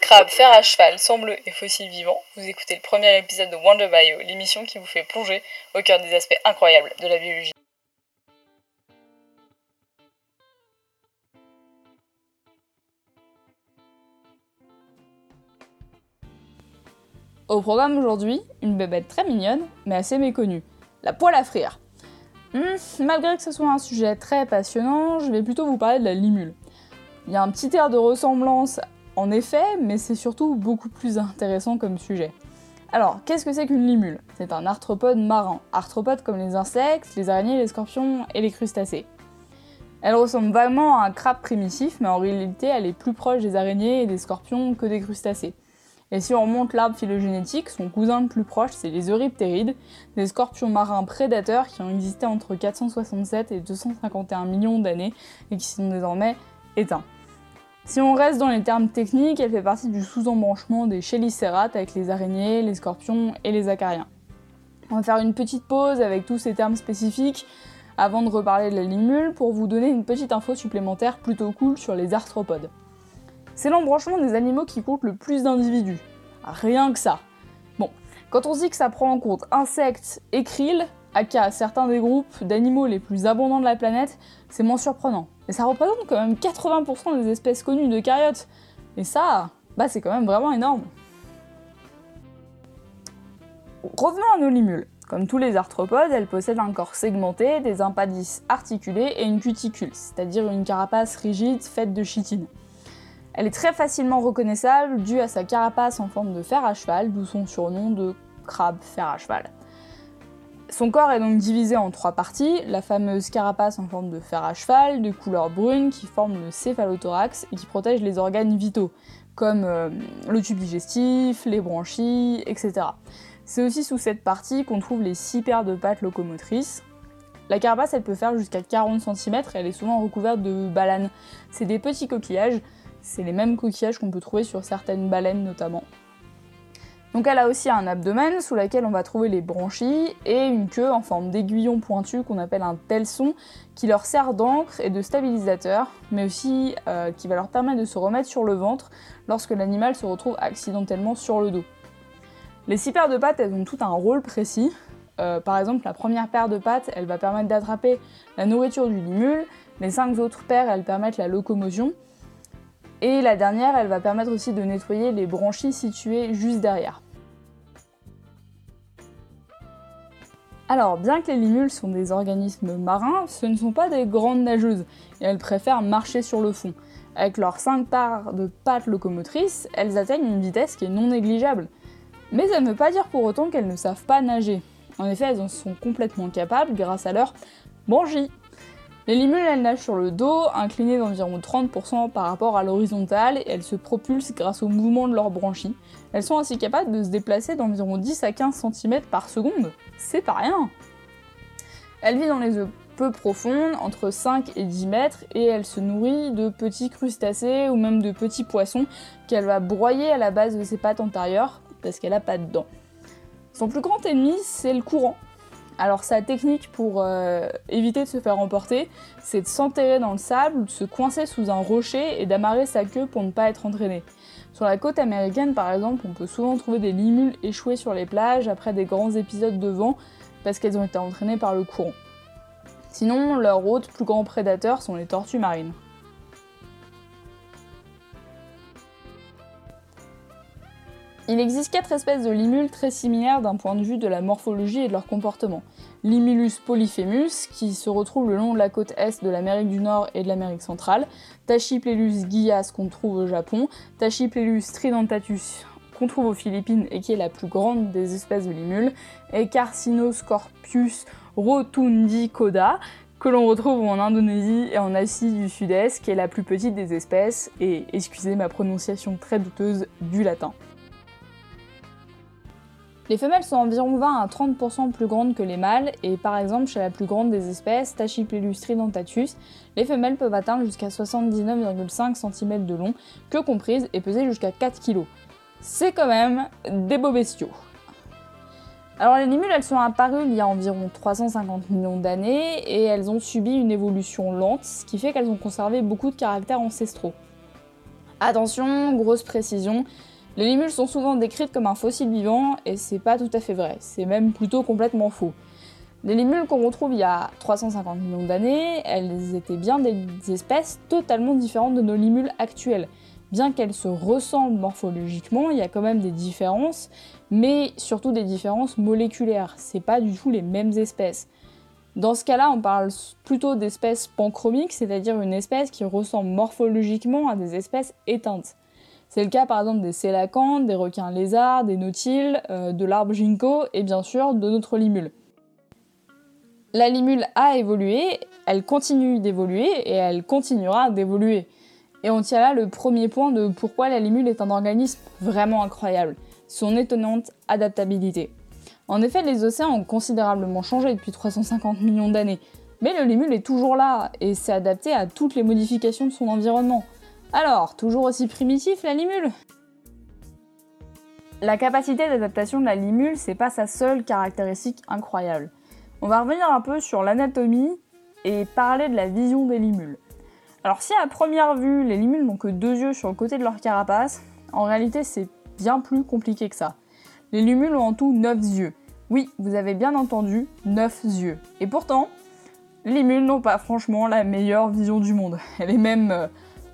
Crabe, fer à cheval, sang bleu et fossiles vivants, vous écoutez le premier épisode de Wonder Bio, l'émission qui vous fait plonger au cœur des aspects incroyables de la biologie. Au programme aujourd'hui, une bébête très mignonne, mais assez méconnue, la poêle à frire. Hmm, malgré que ce soit un sujet très passionnant, je vais plutôt vous parler de la limule. Il y a un petit air de ressemblance en effet, mais c'est surtout beaucoup plus intéressant comme sujet. Alors, qu'est-ce que c'est qu'une limule? C'est un arthropode marin, arthropode comme les insectes, les araignées, les scorpions et les crustacés. Elle ressemble vaguement à un crabe primitif, mais en réalité elle est plus proche des araignées et des scorpions que des crustacés. Et si on remonte l'arbre phylogénétique, son cousin le plus proche, c'est les Euryptérides, des scorpions marins prédateurs qui ont existé entre 467 et 251 millions d'années et qui sont désormais éteints. Si on reste dans les termes techniques, elle fait partie du sous-embranchement des chélicérates avec les araignées, les scorpions et les acariens. On va faire une petite pause avec tous ces termes spécifiques avant de reparler de la limule pour vous donner une petite info supplémentaire plutôt cool sur les arthropodes. C'est l'embranchement des animaux qui compte le plus d'individus. Rien que ça. Bon, quand on dit que ça prend en compte insectes et krill, aka certains des groupes d'animaux les plus abondants de la planète, c'est moins surprenant. Mais ça représente quand même 80% des espèces connues de caryotes. Et ça, bah c'est quand même vraiment énorme. Revenons à nos limules. Comme tous les arthropodes, elles possèdent un corps segmenté, des impadices articulés et une cuticule, c'est-à-dire une carapace rigide faite de chitine. Elle est très facilement reconnaissable due à sa carapace en forme de fer à cheval, d'où son surnom de crabe fer à cheval. Son corps est donc divisé en trois parties, la fameuse carapace en forme de fer à cheval, de couleur brune, qui forme le céphalothorax et qui protège les organes vitaux, comme euh, le tube digestif, les branchies, etc. C'est aussi sous cette partie qu'on trouve les six paires de pattes locomotrices. La carapace, elle peut faire jusqu'à 40 cm et elle est souvent recouverte de balanes. C'est des petits coquillages c'est les mêmes coquillages qu'on peut trouver sur certaines baleines notamment. Donc elle a aussi un abdomen sous lequel on va trouver les branchies et une queue en forme d'aiguillon pointu qu'on appelle un telson qui leur sert d'encre et de stabilisateur, mais aussi euh, qui va leur permettre de se remettre sur le ventre lorsque l'animal se retrouve accidentellement sur le dos. Les six paires de pattes, elles ont tout un rôle précis. Euh, par exemple, la première paire de pattes, elle va permettre d'attraper la nourriture du limule, les cinq autres paires, elles permettent la locomotion, et la dernière, elle va permettre aussi de nettoyer les branchies situées juste derrière. Alors, bien que les limules sont des organismes marins, ce ne sont pas des grandes nageuses, et elles préfèrent marcher sur le fond. Avec leurs 5 paires de pattes locomotrices, elles atteignent une vitesse qui est non négligeable. Mais ça ne veut pas dire pour autant qu'elles ne savent pas nager. En effet, elles en sont complètement capables grâce à leur branchies. Les limules, elles nagent sur le dos, inclinées d'environ 30% par rapport à l'horizontale, et elles se propulsent grâce au mouvement de leurs branchies. Elles sont ainsi capables de se déplacer d'environ 10 à 15 cm par seconde. C'est pas rien Elle vit dans les eaux peu profondes, entre 5 et 10 mètres, et elle se nourrit de petits crustacés ou même de petits poissons qu'elle va broyer à la base de ses pattes antérieures, parce qu'elle a pas de dents. Son plus grand ennemi, c'est le courant, alors sa technique pour euh, éviter de se faire emporter, c'est de s'enterrer dans le sable, de se coincer sous un rocher et d'amarrer sa queue pour ne pas être entraîné. Sur la côte américaine par exemple, on peut souvent trouver des limules échouées sur les plages après des grands épisodes de vent parce qu'elles ont été entraînées par le courant. Sinon, leurs autres plus grands prédateurs sont les tortues marines. Il existe quatre espèces de limules très similaires d'un point de vue de la morphologie et de leur comportement. Limulus polyphemus, qui se retrouve le long de la côte est de l'Amérique du Nord et de l'Amérique centrale, Tachyplélus guias qu'on trouve au Japon, Tachyplélus tridentatus qu'on trouve aux Philippines et qui est la plus grande des espèces de limules, et Carcinoscorpius rotundicoda, que l'on retrouve en Indonésie et en Asie du Sud-Est, qui est la plus petite des espèces, et excusez ma prononciation très douteuse du latin. Les femelles sont environ 20 à 30% plus grandes que les mâles, et par exemple chez la plus grande des espèces, Tachyplélus tridentatus, les femelles peuvent atteindre jusqu'à 79,5 cm de long, que comprises, et peser jusqu'à 4 kg. C'est quand même des beaux bestiaux. Alors les limules, elles sont apparues il y a environ 350 millions d'années et elles ont subi une évolution lente, ce qui fait qu'elles ont conservé beaucoup de caractères ancestraux. Attention, grosse précision, les limules sont souvent décrites comme un fossile vivant et c'est pas tout à fait vrai, c'est même plutôt complètement faux. Les limules qu'on retrouve il y a 350 millions d'années, elles étaient bien des espèces totalement différentes de nos limules actuelles. Bien qu'elles se ressemblent morphologiquement, il y a quand même des différences, mais surtout des différences moléculaires. C'est pas du tout les mêmes espèces. Dans ce cas-là, on parle plutôt d'espèces panchromiques, c'est-à-dire une espèce qui ressemble morphologiquement à des espèces éteintes. C'est le cas par exemple des sélacantes, des requins lézards, des nautiles, euh, de l'arbre ginkgo et bien sûr de notre limule. La limule a évolué, elle continue d'évoluer et elle continuera d'évoluer. Et on tient là le premier point de pourquoi la limule est un organisme vraiment incroyable, son étonnante adaptabilité. En effet, les océans ont considérablement changé depuis 350 millions d'années, mais le limule est toujours là et s'est adapté à toutes les modifications de son environnement. Alors, toujours aussi primitif la limule La capacité d'adaptation de la limule, c'est pas sa seule caractéristique incroyable. On va revenir un peu sur l'anatomie et parler de la vision des limules. Alors si à première vue les limules n'ont que deux yeux sur le côté de leur carapace, en réalité c'est bien plus compliqué que ça. Les limules ont en tout 9 yeux. Oui, vous avez bien entendu, 9 yeux. Et pourtant, les limules n'ont pas franchement la meilleure vision du monde. Elle est même euh,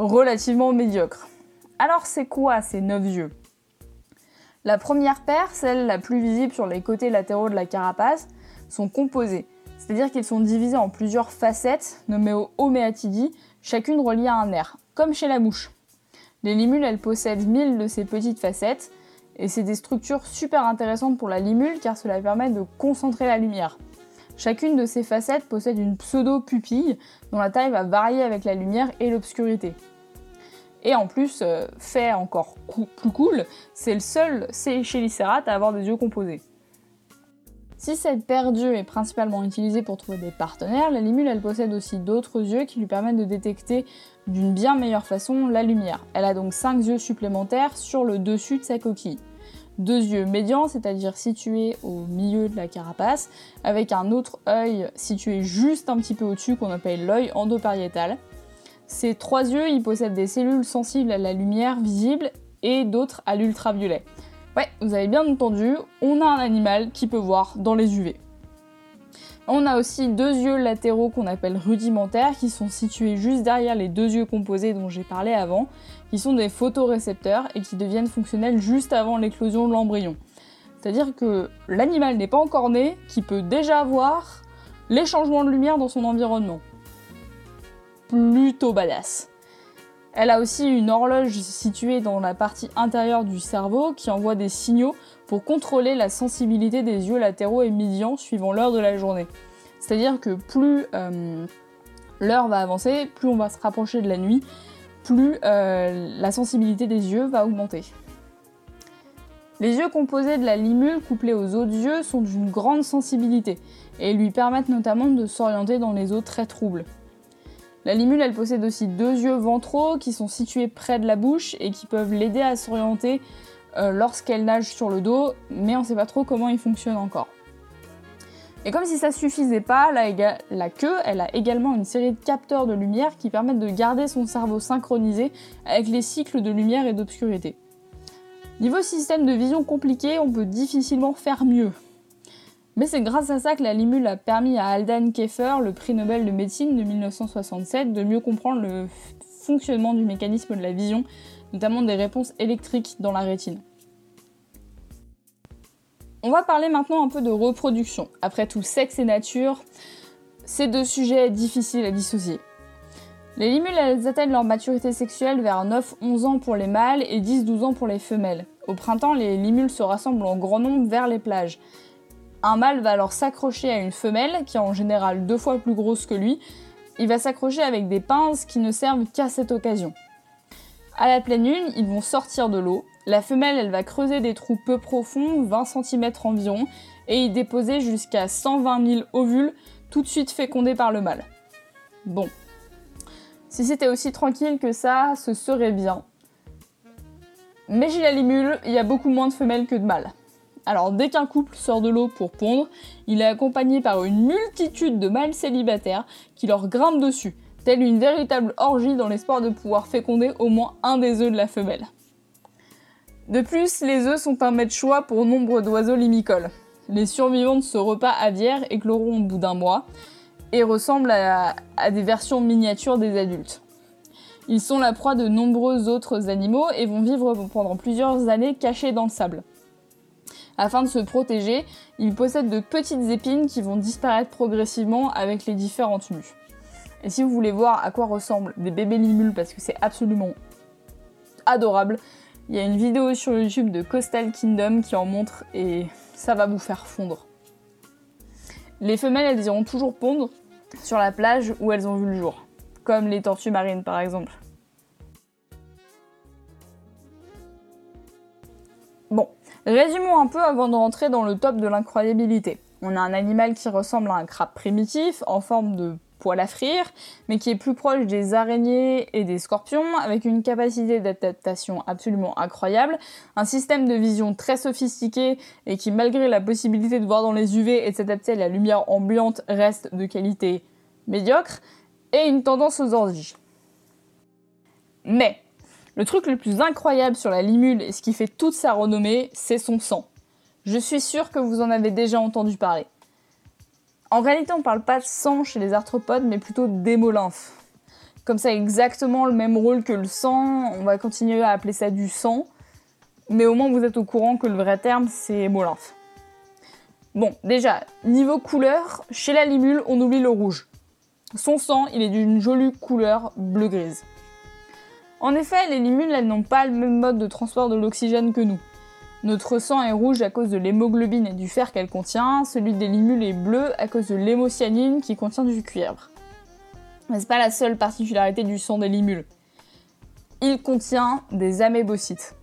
relativement médiocre. Alors c'est quoi ces 9 yeux? La première paire, celle la plus visible sur les côtés latéraux de la carapace, sont composés. C'est-à-dire qu'ils sont divisés en plusieurs facettes nommées homéatidie, chacune reliée à un nerf, comme chez la mouche. Les limules, elles possèdent 1000 de ces petites facettes, et c'est des structures super intéressantes pour la limule car cela permet de concentrer la lumière. Chacune de ces facettes possède une pseudo-pupille dont la taille va varier avec la lumière et l'obscurité. Et en plus, euh, fait encore plus cool, c'est le seul chélicérate à avoir des yeux composés. Si cette paire d'yeux est principalement utilisée pour trouver des partenaires, la limule elle possède aussi d'autres yeux qui lui permettent de détecter d'une bien meilleure façon la lumière. Elle a donc 5 yeux supplémentaires sur le dessus de sa coquille. Deux yeux médians, c'est-à-dire situés au milieu de la carapace, avec un autre œil situé juste un petit peu au-dessus qu'on appelle l'œil endopariétal. Ces trois yeux, ils possèdent des cellules sensibles à la lumière visible et d'autres à l'ultraviolet. Ouais, vous avez bien entendu, on a un animal qui peut voir dans les UV. On a aussi deux yeux latéraux qu'on appelle rudimentaires qui sont situés juste derrière les deux yeux composés dont j'ai parlé avant, qui sont des photorécepteurs et qui deviennent fonctionnels juste avant l'éclosion de l'embryon. C'est-à-dire que l'animal n'est pas encore né, qui peut déjà voir les changements de lumière dans son environnement. Plutôt badass. Elle a aussi une horloge située dans la partie intérieure du cerveau qui envoie des signaux pour contrôler la sensibilité des yeux latéraux et médians suivant l'heure de la journée. C'est-à-dire que plus euh, l'heure va avancer, plus on va se rapprocher de la nuit, plus euh, la sensibilité des yeux va augmenter. Les yeux composés de la limule couplés aux autres yeux sont d'une grande sensibilité et lui permettent notamment de s'orienter dans les eaux très troubles. La limule, elle possède aussi deux yeux ventraux qui sont situés près de la bouche et qui peuvent l'aider à s'orienter euh, lorsqu'elle nage sur le dos, mais on ne sait pas trop comment ils fonctionnent encore. Et comme si ça suffisait pas, la, la, queue, elle a également une série de capteurs de lumière qui permettent de garder son cerveau synchronisé avec les cycles de lumière et d'obscurité. Niveau système de vision compliqué, on peut difficilement faire mieux. Mais c'est grâce à ça que la limule a permis à Aldan Keffer, le prix Nobel de médecine de 1967, de mieux comprendre le fonctionnement du mécanisme de la vision, notamment des réponses électriques dans la rétine. On va parler maintenant un peu de reproduction. Après tout, sexe et nature, c'est deux sujets difficiles à dissocier. Les limules, atteignent leur maturité sexuelle vers 9-11 ans pour les mâles et 10-12 ans pour les femelles. Au printemps, les limules se rassemblent en grand nombre vers les plages. Un mâle va alors s'accrocher à une femelle, qui est en général deux fois plus grosse que lui. Il va s'accrocher avec des pinces qui ne servent qu'à cette occasion. À la pleine lune, ils vont sortir de l'eau. La femelle, elle va creuser des trous peu profonds, 20 cm environ, et y déposer jusqu'à 120 000 ovules, tout de suite fécondés par le mâle. Bon. Si c'était aussi tranquille que ça, ce serait bien. Mais chez la limule, il y a beaucoup moins de femelles que de mâles. Alors dès qu'un couple sort de l'eau pour pondre, il est accompagné par une multitude de mâles célibataires qui leur grimpent dessus, telle une véritable orgie dans l'espoir de pouvoir féconder au moins un des œufs de la femelle. De plus, les œufs sont un maître choix pour nombre d'oiseaux limicoles. Les survivants de ce repas aviaire écloront au bout d'un mois et ressemblent à, à des versions miniatures des adultes. Ils sont la proie de nombreux autres animaux et vont vivre pendant plusieurs années cachés dans le sable. Afin de se protéger, ils possèdent de petites épines qui vont disparaître progressivement avec les différentes mues. Et si vous voulez voir à quoi ressemblent des bébés limules, parce que c'est absolument adorable, il y a une vidéo sur YouTube de Coastal Kingdom qui en montre et ça va vous faire fondre. Les femelles, elles iront toujours pondre sur la plage où elles ont vu le jour, comme les tortues marines par exemple. Résumons un peu avant de rentrer dans le top de l'incroyabilité. On a un animal qui ressemble à un crabe primitif en forme de poil à frire, mais qui est plus proche des araignées et des scorpions, avec une capacité d'adaptation absolument incroyable, un système de vision très sophistiqué et qui, malgré la possibilité de voir dans les UV et de s'adapter à la lumière ambiante, reste de qualité médiocre, et une tendance aux orgies. Mais, le truc le plus incroyable sur la limule et ce qui fait toute sa renommée, c'est son sang. Je suis sûre que vous en avez déjà entendu parler. En réalité, on parle pas de sang chez les arthropodes, mais plutôt d'hémolymphe. Comme ça, exactement le même rôle que le sang, on va continuer à appeler ça du sang, mais au moins vous êtes au courant que le vrai terme c'est hémolymphe. Bon, déjà, niveau couleur, chez la limule, on oublie le rouge. Son sang, il est d'une jolie couleur bleu-grise. En effet, les limules, elles n'ont pas le même mode de transport de l'oxygène que nous. Notre sang est rouge à cause de l'hémoglobine et du fer qu'elle contient, celui des limules est bleu à cause de l'hémocyanine qui contient du cuivre. Mais c'est pas la seule particularité du sang des limules. Il contient des amébocytes.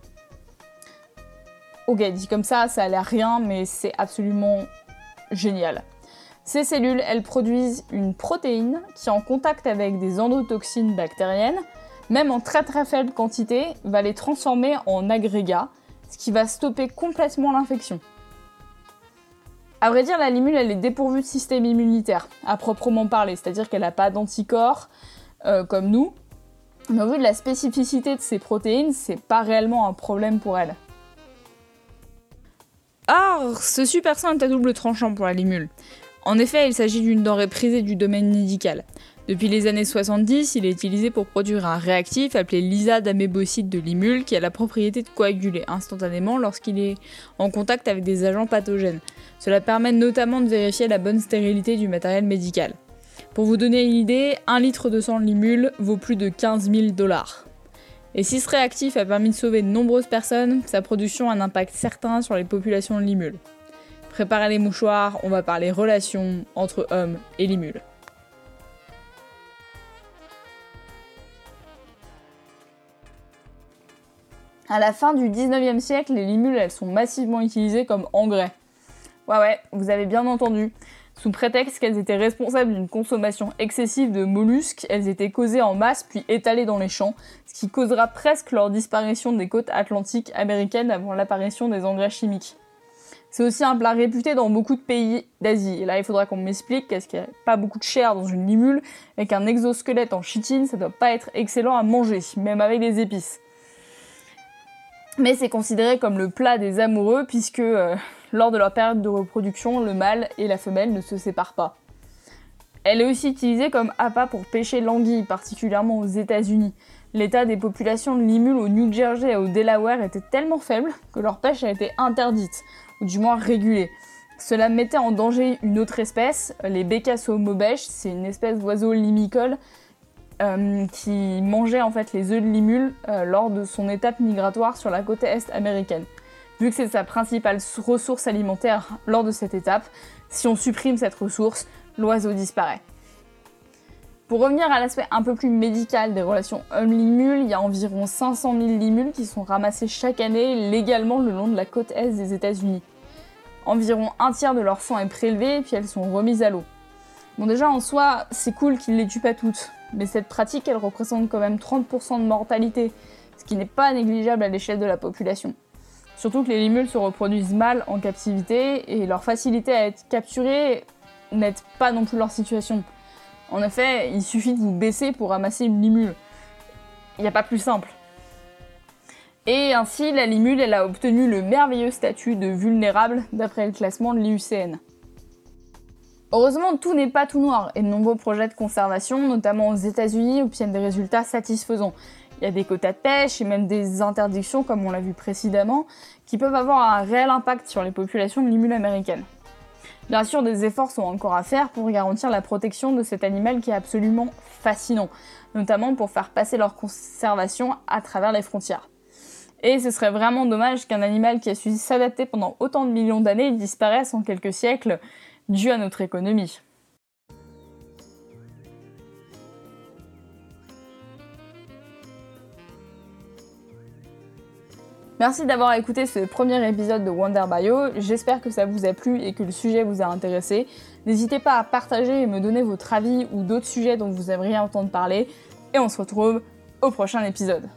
Ok, dit comme ça, ça a l'air rien, mais c'est absolument génial. Ces cellules, elles produisent une protéine qui, en contact avec des endotoxines bactériennes, même en très très faible quantité, va les transformer en agrégats, ce qui va stopper complètement l'infection. À vrai dire, la limule, elle est dépourvue de système immunitaire, à proprement parler, c'est-à-dire qu'elle n'a pas d'anticorps euh, comme nous. Mais au vu de la spécificité de ces protéines, c'est pas réellement un problème pour elle. Or, ce super sang est à double tranchant pour la limule. En effet, il s'agit d'une denrée prisée du domaine médical. Depuis les années 70, il est utilisé pour produire un réactif appelé Lisa d'amébocyte de limule qui a la propriété de coaguler instantanément lorsqu'il est en contact avec des agents pathogènes. Cela permet notamment de vérifier la bonne stérilité du matériel médical. Pour vous donner une idée, un litre de sang de limule vaut plus de 15 000 dollars. Et si ce réactif a permis de sauver de nombreuses personnes, sa production a un impact certain sur les populations de limules. Préparez les mouchoirs, on va parler relations entre hommes et limules. À la fin du 19e siècle, les limules elles sont massivement utilisées comme engrais. Ouais ouais, vous avez bien entendu. Sous prétexte qu'elles étaient responsables d'une consommation excessive de mollusques, elles étaient causées en masse puis étalées dans les champs, ce qui causera presque leur disparition des côtes atlantiques américaines avant l'apparition des engrais chimiques. C'est aussi un plat réputé dans beaucoup de pays d'Asie. Et là, il faudra qu'on m'explique qu'est-ce qu'il n'y a pas beaucoup de chair dans une limule et qu'un exosquelette en chitine, ça doit pas être excellent à manger, même avec des épices mais c'est considéré comme le plat des amoureux puisque euh, lors de leur période de reproduction, le mâle et la femelle ne se séparent pas. Elle est aussi utilisée comme appât pour pêcher l'anguille, particulièrement aux États-Unis. L'état des populations de limules au New Jersey et au Delaware était tellement faible que leur pêche a été interdite, ou du moins régulée. Cela mettait en danger une autre espèce, les Bécassos maubèches, c'est une espèce d'oiseau limicole euh, qui mangeait en fait les œufs de limule euh, lors de son étape migratoire sur la côte est américaine. Vu que c'est sa principale ressource alimentaire lors de cette étape, si on supprime cette ressource, l'oiseau disparaît. Pour revenir à l'aspect un peu plus médical des relations homme-limule, il y a environ 500 000 limules qui sont ramassées chaque année légalement le long de la côte est des États-Unis. Environ un tiers de leur sang est prélevé et puis elles sont remises à l'eau. Bon déjà en soi, c'est cool qu'ils les tuent pas toutes, mais cette pratique elle représente quand même 30% de mortalité, ce qui n'est pas négligeable à l'échelle de la population. Surtout que les limules se reproduisent mal en captivité et leur facilité à être capturées n'aide pas non plus leur situation. En effet, il suffit de vous baisser pour ramasser une limule. Il n'y a pas plus simple. Et ainsi, la limule, elle a obtenu le merveilleux statut de vulnérable d'après le classement de l'IUCN. Heureusement, tout n'est pas tout noir et de nombreux projets de conservation, notamment aux États-Unis, obtiennent des résultats satisfaisants. Il y a des quotas de pêche et même des interdictions, comme on l'a vu précédemment, qui peuvent avoir un réel impact sur les populations de limules américaines. Bien sûr, des efforts sont encore à faire pour garantir la protection de cet animal qui est absolument fascinant, notamment pour faire passer leur conservation à travers les frontières. Et ce serait vraiment dommage qu'un animal qui a su s'adapter pendant autant de millions d'années disparaisse en quelques siècles dû à notre économie. Merci d'avoir écouté ce premier épisode de Wonder Bio. J'espère que ça vous a plu et que le sujet vous a intéressé. N'hésitez pas à partager et me donner votre avis ou d'autres sujets dont vous aimeriez entendre parler. Et on se retrouve au prochain épisode.